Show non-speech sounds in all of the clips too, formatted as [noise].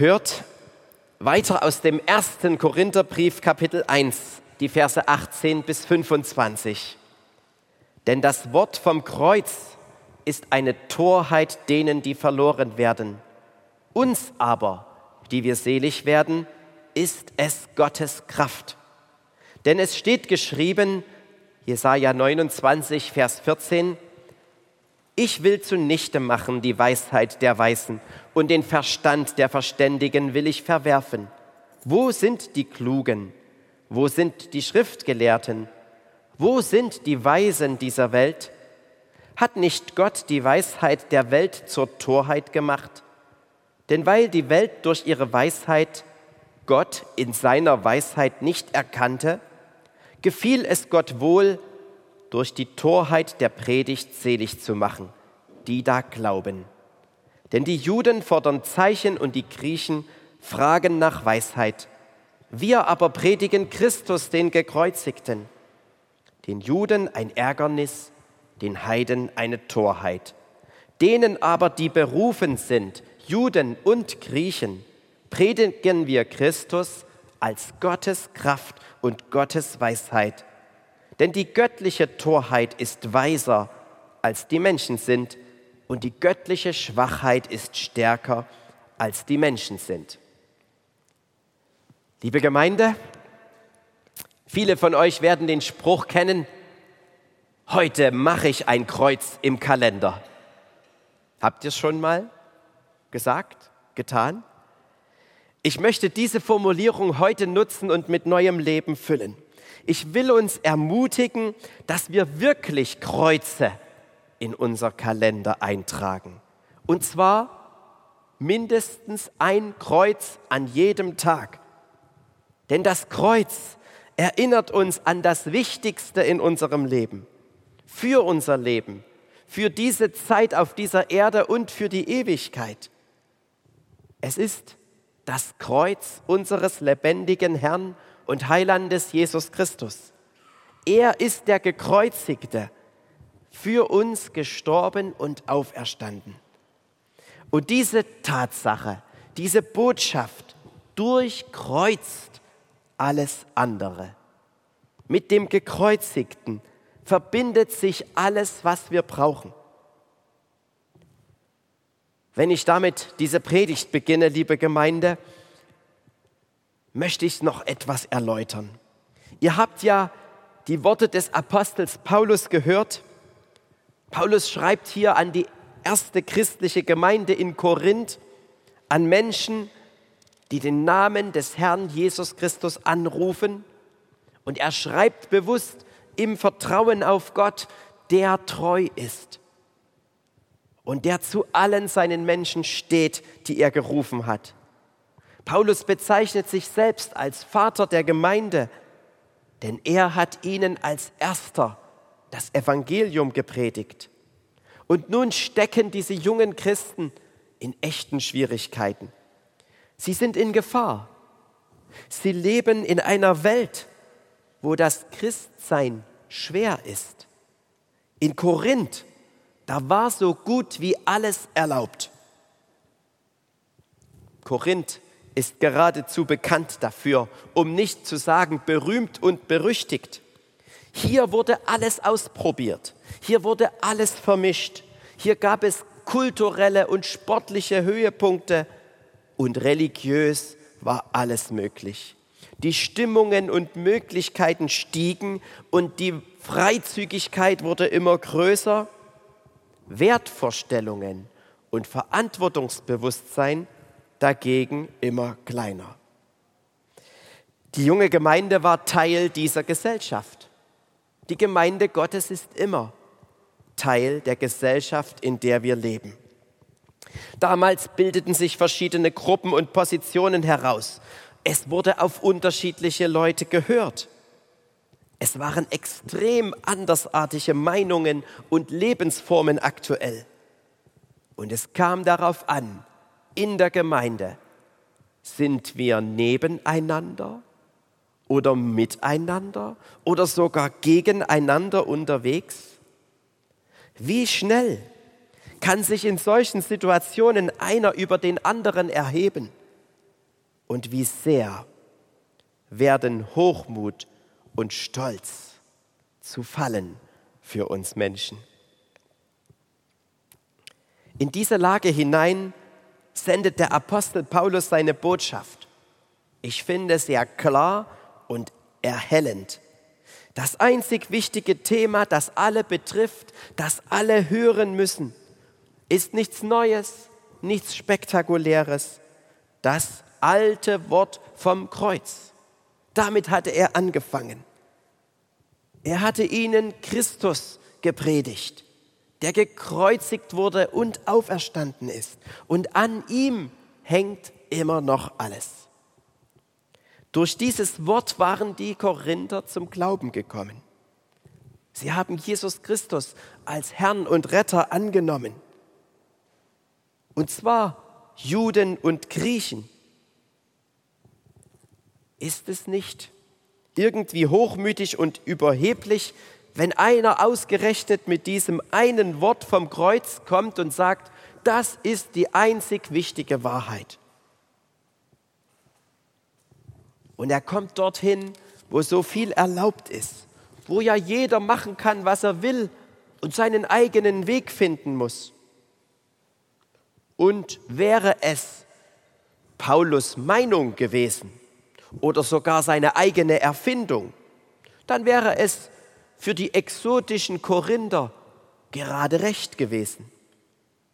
hört weiter aus dem ersten Korintherbrief Kapitel 1, die Verse 18 bis 25. Denn das Wort vom Kreuz ist eine Torheit denen, die verloren werden. Uns aber, die wir selig werden, ist es Gottes Kraft. Denn es steht geschrieben, Jesaja 29, Vers 14, ich will zunichte machen die Weisheit der Weisen und den Verstand der Verständigen will ich verwerfen. Wo sind die Klugen? Wo sind die Schriftgelehrten? Wo sind die Weisen dieser Welt? Hat nicht Gott die Weisheit der Welt zur Torheit gemacht? Denn weil die Welt durch ihre Weisheit Gott in seiner Weisheit nicht erkannte, gefiel es Gott wohl, durch die Torheit der Predigt selig zu machen, die da glauben. Denn die Juden fordern Zeichen und die Griechen fragen nach Weisheit. Wir aber predigen Christus, den Gekreuzigten. Den Juden ein Ärgernis, den Heiden eine Torheit. Denen aber, die berufen sind, Juden und Griechen, predigen wir Christus als Gottes Kraft und Gottes Weisheit denn die göttliche Torheit ist weiser, als die Menschen sind, und die göttliche Schwachheit ist stärker, als die Menschen sind. Liebe Gemeinde, viele von euch werden den Spruch kennen, heute mache ich ein Kreuz im Kalender. Habt ihr es schon mal gesagt, getan? Ich möchte diese Formulierung heute nutzen und mit neuem Leben füllen. Ich will uns ermutigen, dass wir wirklich Kreuze in unser Kalender eintragen. Und zwar mindestens ein Kreuz an jedem Tag. Denn das Kreuz erinnert uns an das Wichtigste in unserem Leben, für unser Leben, für diese Zeit auf dieser Erde und für die Ewigkeit. Es ist das Kreuz unseres lebendigen Herrn und Heilandes Jesus Christus. Er ist der Gekreuzigte, für uns gestorben und auferstanden. Und diese Tatsache, diese Botschaft durchkreuzt alles andere. Mit dem Gekreuzigten verbindet sich alles, was wir brauchen. Wenn ich damit diese Predigt beginne, liebe Gemeinde, möchte ich noch etwas erläutern. Ihr habt ja die Worte des Apostels Paulus gehört. Paulus schreibt hier an die erste christliche Gemeinde in Korinth, an Menschen, die den Namen des Herrn Jesus Christus anrufen. Und er schreibt bewusst im Vertrauen auf Gott, der treu ist und der zu allen seinen Menschen steht, die er gerufen hat. Paulus bezeichnet sich selbst als Vater der Gemeinde, denn er hat ihnen als erster das Evangelium gepredigt. Und nun stecken diese jungen Christen in echten Schwierigkeiten. Sie sind in Gefahr. Sie leben in einer Welt, wo das Christsein schwer ist. In Korinth, da war so gut wie alles erlaubt. Korinth ist geradezu bekannt dafür, um nicht zu sagen berühmt und berüchtigt. Hier wurde alles ausprobiert, hier wurde alles vermischt, hier gab es kulturelle und sportliche Höhepunkte und religiös war alles möglich. Die Stimmungen und Möglichkeiten stiegen und die Freizügigkeit wurde immer größer. Wertvorstellungen und Verantwortungsbewusstsein dagegen immer kleiner. Die junge Gemeinde war Teil dieser Gesellschaft. Die Gemeinde Gottes ist immer Teil der Gesellschaft, in der wir leben. Damals bildeten sich verschiedene Gruppen und Positionen heraus. Es wurde auf unterschiedliche Leute gehört. Es waren extrem andersartige Meinungen und Lebensformen aktuell. Und es kam darauf an, in der Gemeinde? Sind wir nebeneinander oder miteinander oder sogar gegeneinander unterwegs? Wie schnell kann sich in solchen Situationen einer über den anderen erheben? und wie sehr werden Hochmut und Stolz zu fallen für uns Menschen. In diese Lage hinein sendet der Apostel Paulus seine Botschaft. Ich finde sehr klar und erhellend. Das einzig wichtige Thema, das alle betrifft, das alle hören müssen, ist nichts Neues, nichts Spektakuläres. Das alte Wort vom Kreuz. Damit hatte er angefangen. Er hatte ihnen Christus gepredigt, der gekreuzigt wurde und auferstanden ist. Und an ihm hängt immer noch alles. Durch dieses Wort waren die Korinther zum Glauben gekommen. Sie haben Jesus Christus als Herrn und Retter angenommen. Und zwar Juden und Griechen. Ist es nicht irgendwie hochmütig und überheblich, wenn einer ausgerechnet mit diesem einen Wort vom Kreuz kommt und sagt, das ist die einzig wichtige Wahrheit. Und er kommt dorthin, wo so viel erlaubt ist, wo ja jeder machen kann, was er will und seinen eigenen Weg finden muss. Und wäre es Paulus Meinung gewesen oder sogar seine eigene Erfindung, dann wäre es für die exotischen Korinther gerade recht gewesen.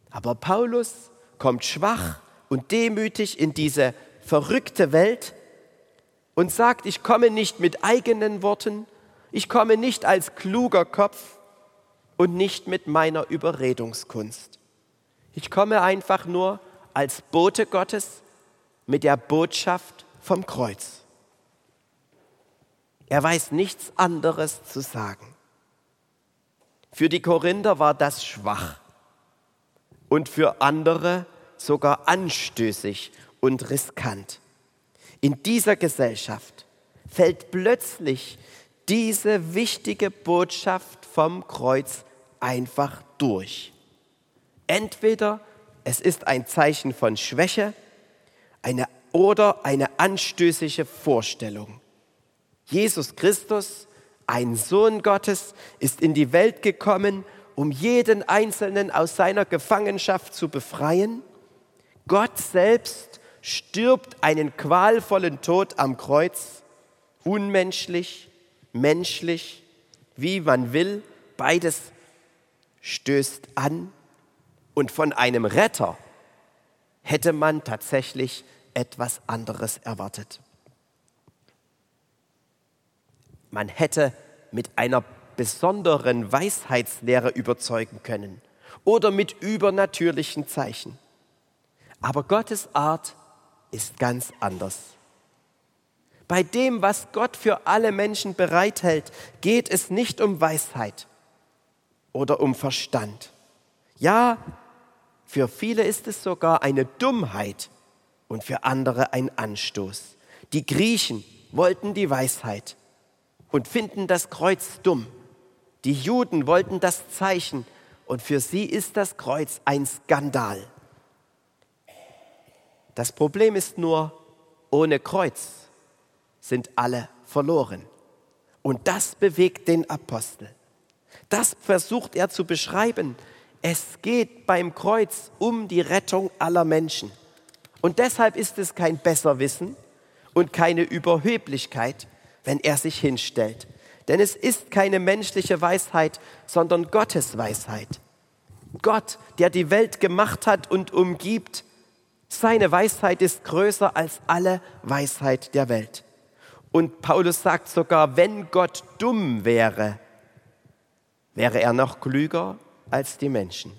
Aber Paulus kommt schwach und demütig in diese verrückte Welt und sagt, ich komme nicht mit eigenen Worten, ich komme nicht als kluger Kopf und nicht mit meiner Überredungskunst. Ich komme einfach nur als Bote Gottes mit der Botschaft vom Kreuz. Er weiß nichts anderes zu sagen. Für die Korinther war das schwach und für andere sogar anstößig und riskant. In dieser Gesellschaft fällt plötzlich diese wichtige Botschaft vom Kreuz einfach durch. Entweder es ist ein Zeichen von Schwäche eine, oder eine anstößige Vorstellung. Jesus Christus, ein Sohn Gottes, ist in die Welt gekommen, um jeden Einzelnen aus seiner Gefangenschaft zu befreien. Gott selbst stirbt einen qualvollen Tod am Kreuz, unmenschlich, menschlich, wie man will, beides stößt an und von einem Retter hätte man tatsächlich etwas anderes erwartet. Man hätte mit einer besonderen Weisheitslehre überzeugen können oder mit übernatürlichen Zeichen. Aber Gottes Art ist ganz anders. Bei dem, was Gott für alle Menschen bereithält, geht es nicht um Weisheit oder um Verstand. Ja, für viele ist es sogar eine Dummheit und für andere ein Anstoß. Die Griechen wollten die Weisheit und finden das Kreuz dumm. Die Juden wollten das Zeichen und für sie ist das Kreuz ein Skandal. Das Problem ist nur, ohne Kreuz sind alle verloren. Und das bewegt den Apostel. Das versucht er zu beschreiben. Es geht beim Kreuz um die Rettung aller Menschen. Und deshalb ist es kein Besserwissen und keine Überheblichkeit, wenn er sich hinstellt. Denn es ist keine menschliche Weisheit, sondern Gottes Weisheit. Gott, der die Welt gemacht hat und umgibt, seine Weisheit ist größer als alle Weisheit der Welt. Und Paulus sagt sogar, wenn Gott dumm wäre, wäre er noch klüger als die Menschen.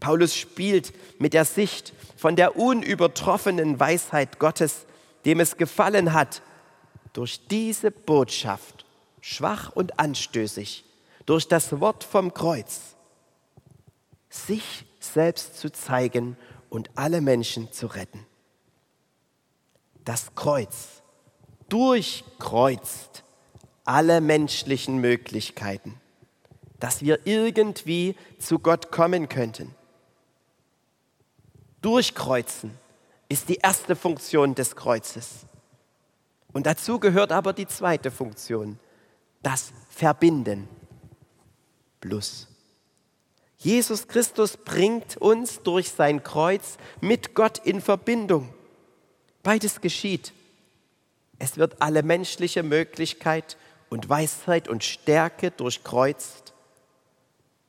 Paulus spielt mit der Sicht von der unübertroffenen Weisheit Gottes, dem es gefallen hat, durch diese Botschaft, schwach und anstößig, durch das Wort vom Kreuz, sich selbst zu zeigen und alle Menschen zu retten. Das Kreuz durchkreuzt alle menschlichen Möglichkeiten dass wir irgendwie zu Gott kommen könnten. Durchkreuzen ist die erste Funktion des Kreuzes. Und dazu gehört aber die zweite Funktion, das Verbinden. Plus. Jesus Christus bringt uns durch sein Kreuz mit Gott in Verbindung. Beides geschieht. Es wird alle menschliche Möglichkeit und Weisheit und Stärke durchkreuzt.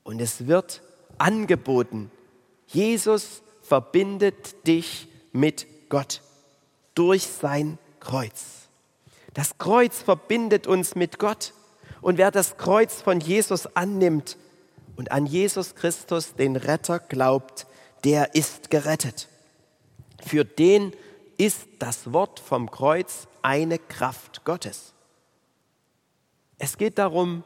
Und es wird angeboten, Jesus verbindet dich mit Gott durch sein Kreuz. Das Kreuz verbindet uns mit Gott. Und wer das Kreuz von Jesus annimmt und an Jesus Christus, den Retter, glaubt, der ist gerettet. Für den ist das Wort vom Kreuz eine Kraft Gottes. Es geht darum,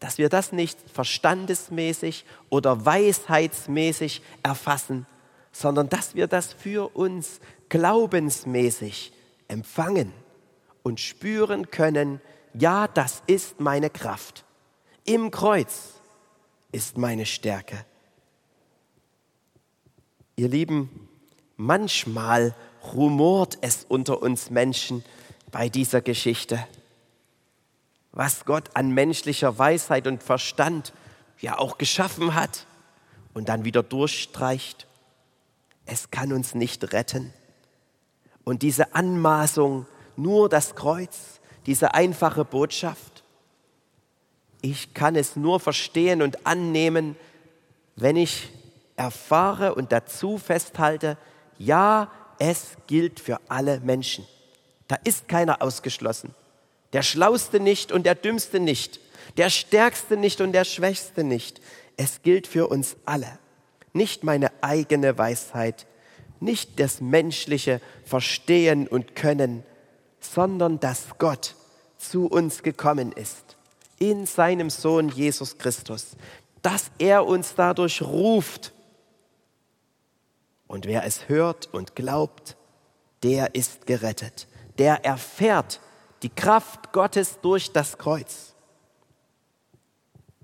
dass wir das nicht verstandesmäßig oder weisheitsmäßig erfassen, sondern dass wir das für uns glaubensmäßig empfangen und spüren können, ja, das ist meine Kraft. Im Kreuz ist meine Stärke. Ihr Lieben, manchmal rumort es unter uns Menschen bei dieser Geschichte, was Gott an menschlicher Weisheit und Verstand ja auch geschaffen hat und dann wieder durchstreicht. Es kann uns nicht retten. Und diese Anmaßung, nur das Kreuz, diese einfache Botschaft, ich kann es nur verstehen und annehmen, wenn ich erfahre und dazu festhalte, ja, es gilt für alle Menschen. Da ist keiner ausgeschlossen. Der Schlauste nicht und der Dümmste nicht. Der Stärkste nicht und der Schwächste nicht. Es gilt für uns alle. Nicht meine eigene Weisheit, nicht das menschliche Verstehen und Können, sondern dass Gott zu uns gekommen ist, in seinem Sohn Jesus Christus, dass er uns dadurch ruft. Und wer es hört und glaubt, der ist gerettet. Der erfährt die Kraft Gottes durch das Kreuz.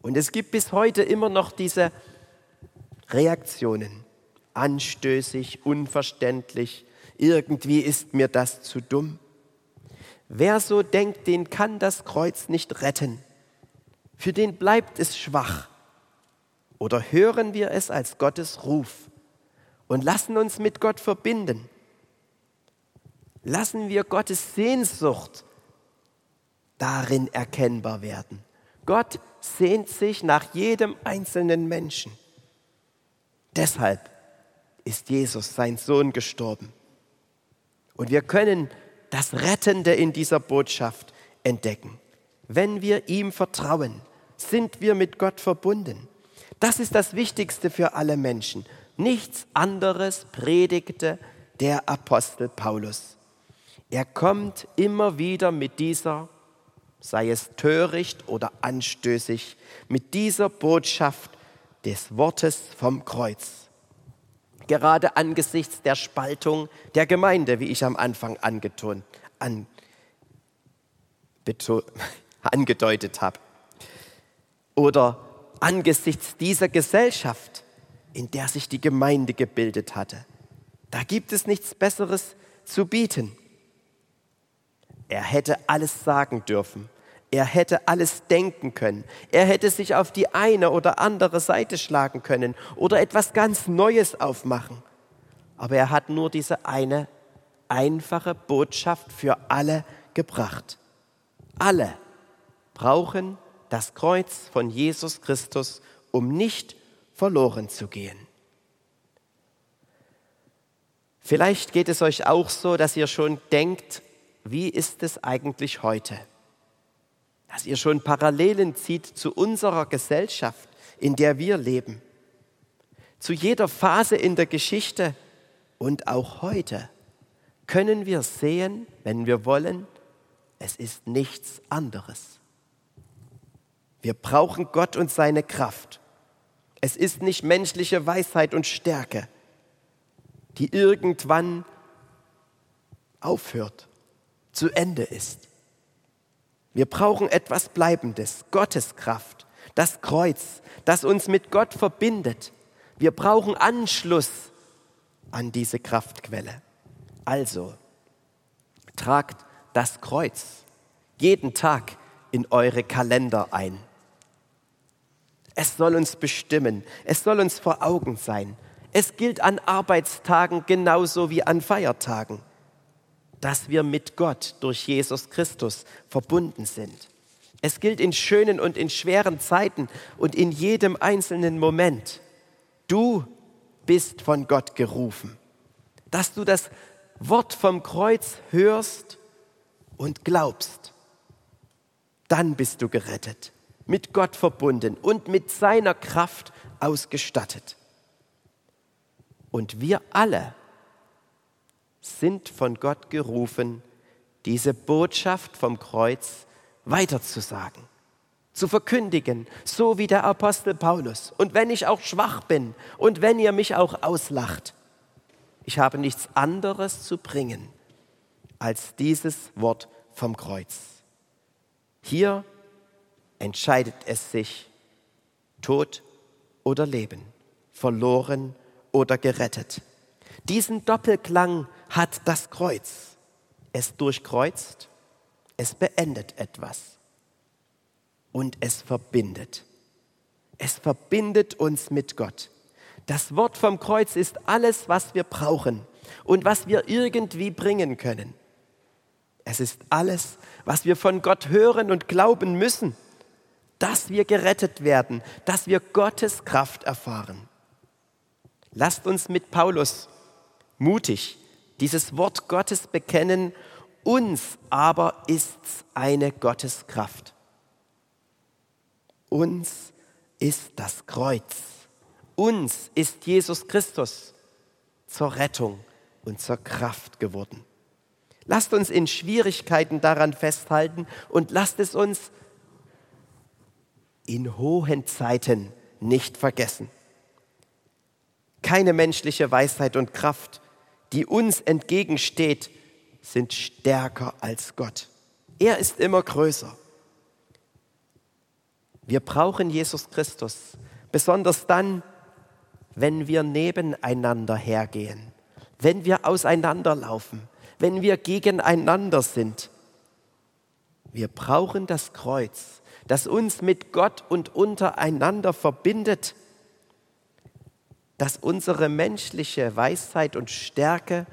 Und es gibt bis heute immer noch diese Reaktionen. Anstößig, unverständlich, irgendwie ist mir das zu dumm. Wer so denkt, den kann das Kreuz nicht retten. Für den bleibt es schwach. Oder hören wir es als Gottes Ruf und lassen uns mit Gott verbinden. Lassen wir Gottes Sehnsucht darin erkennbar werden. Gott sehnt sich nach jedem einzelnen Menschen. Deshalb ist Jesus, sein Sohn, gestorben. Und wir können das Rettende in dieser Botschaft entdecken. Wenn wir ihm vertrauen, sind wir mit Gott verbunden. Das ist das Wichtigste für alle Menschen. Nichts anderes predigte der Apostel Paulus. Er kommt immer wieder mit dieser sei es töricht oder anstößig, mit dieser Botschaft des Wortes vom Kreuz. Gerade angesichts der Spaltung der Gemeinde, wie ich am Anfang angetont, an, beto, [laughs] angedeutet habe. Oder angesichts dieser Gesellschaft, in der sich die Gemeinde gebildet hatte. Da gibt es nichts Besseres zu bieten. Er hätte alles sagen dürfen. Er hätte alles denken können. Er hätte sich auf die eine oder andere Seite schlagen können oder etwas ganz Neues aufmachen. Aber er hat nur diese eine einfache Botschaft für alle gebracht. Alle brauchen das Kreuz von Jesus Christus, um nicht verloren zu gehen. Vielleicht geht es euch auch so, dass ihr schon denkt, wie ist es eigentlich heute? Dass ihr schon Parallelen zieht zu unserer Gesellschaft, in der wir leben. Zu jeder Phase in der Geschichte und auch heute können wir sehen, wenn wir wollen, es ist nichts anderes. Wir brauchen Gott und seine Kraft. Es ist nicht menschliche Weisheit und Stärke, die irgendwann aufhört, zu Ende ist. Wir brauchen etwas Bleibendes, Gottes Kraft, das Kreuz, das uns mit Gott verbindet. Wir brauchen Anschluss an diese Kraftquelle. Also, tragt das Kreuz jeden Tag in eure Kalender ein. Es soll uns bestimmen, es soll uns vor Augen sein. Es gilt an Arbeitstagen genauso wie an Feiertagen, dass wir mit Gott durch Jesus Christus verbunden sind. Es gilt in schönen und in schweren Zeiten und in jedem einzelnen Moment. Du bist von Gott gerufen, dass du das Wort vom Kreuz hörst und glaubst. Dann bist du gerettet, mit Gott verbunden und mit seiner Kraft ausgestattet. Und wir alle sind von Gott gerufen, diese Botschaft vom Kreuz weiterzusagen, zu verkündigen, so wie der Apostel Paulus. Und wenn ich auch schwach bin und wenn ihr mich auch auslacht, ich habe nichts anderes zu bringen als dieses Wort vom Kreuz. Hier entscheidet es sich, Tod oder Leben, verloren oder gerettet. Diesen Doppelklang hat das Kreuz. Es durchkreuzt, es beendet etwas und es verbindet. Es verbindet uns mit Gott. Das Wort vom Kreuz ist alles, was wir brauchen und was wir irgendwie bringen können. Es ist alles, was wir von Gott hören und glauben müssen, dass wir gerettet werden, dass wir Gottes Kraft erfahren. Lasst uns mit Paulus mutig dieses Wort Gottes bekennen, uns aber ist eine Gotteskraft. Uns ist das Kreuz. Uns ist Jesus Christus zur Rettung und zur Kraft geworden. Lasst uns in Schwierigkeiten daran festhalten und lasst es uns in hohen Zeiten nicht vergessen. Keine menschliche Weisheit und Kraft, die uns entgegensteht, sind stärker als Gott. Er ist immer größer. Wir brauchen Jesus Christus, besonders dann, wenn wir nebeneinander hergehen, wenn wir auseinanderlaufen, wenn wir gegeneinander sind. Wir brauchen das Kreuz, das uns mit Gott und untereinander verbindet, das unsere menschliche Weisheit und Stärke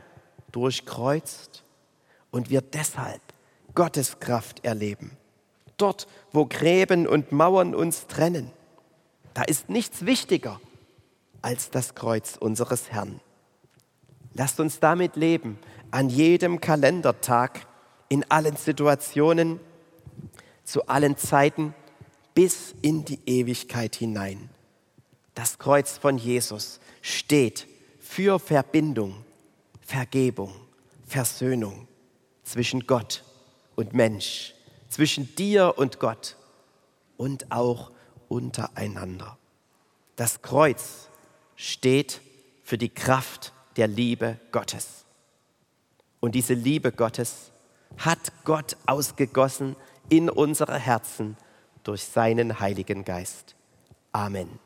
durchkreuzt und wir deshalb Gottes Kraft erleben. Dort, wo Gräben und Mauern uns trennen, da ist nichts wichtiger als das Kreuz unseres Herrn. Lasst uns damit leben, an jedem Kalendertag, in allen Situationen, zu allen Zeiten, bis in die Ewigkeit hinein. Das Kreuz von Jesus steht für Verbindung, Vergebung, Versöhnung zwischen Gott und Mensch, zwischen dir und Gott und auch untereinander. Das Kreuz steht für die Kraft der Liebe Gottes. Und diese Liebe Gottes hat Gott ausgegossen in unsere Herzen durch seinen Heiligen Geist. Amen.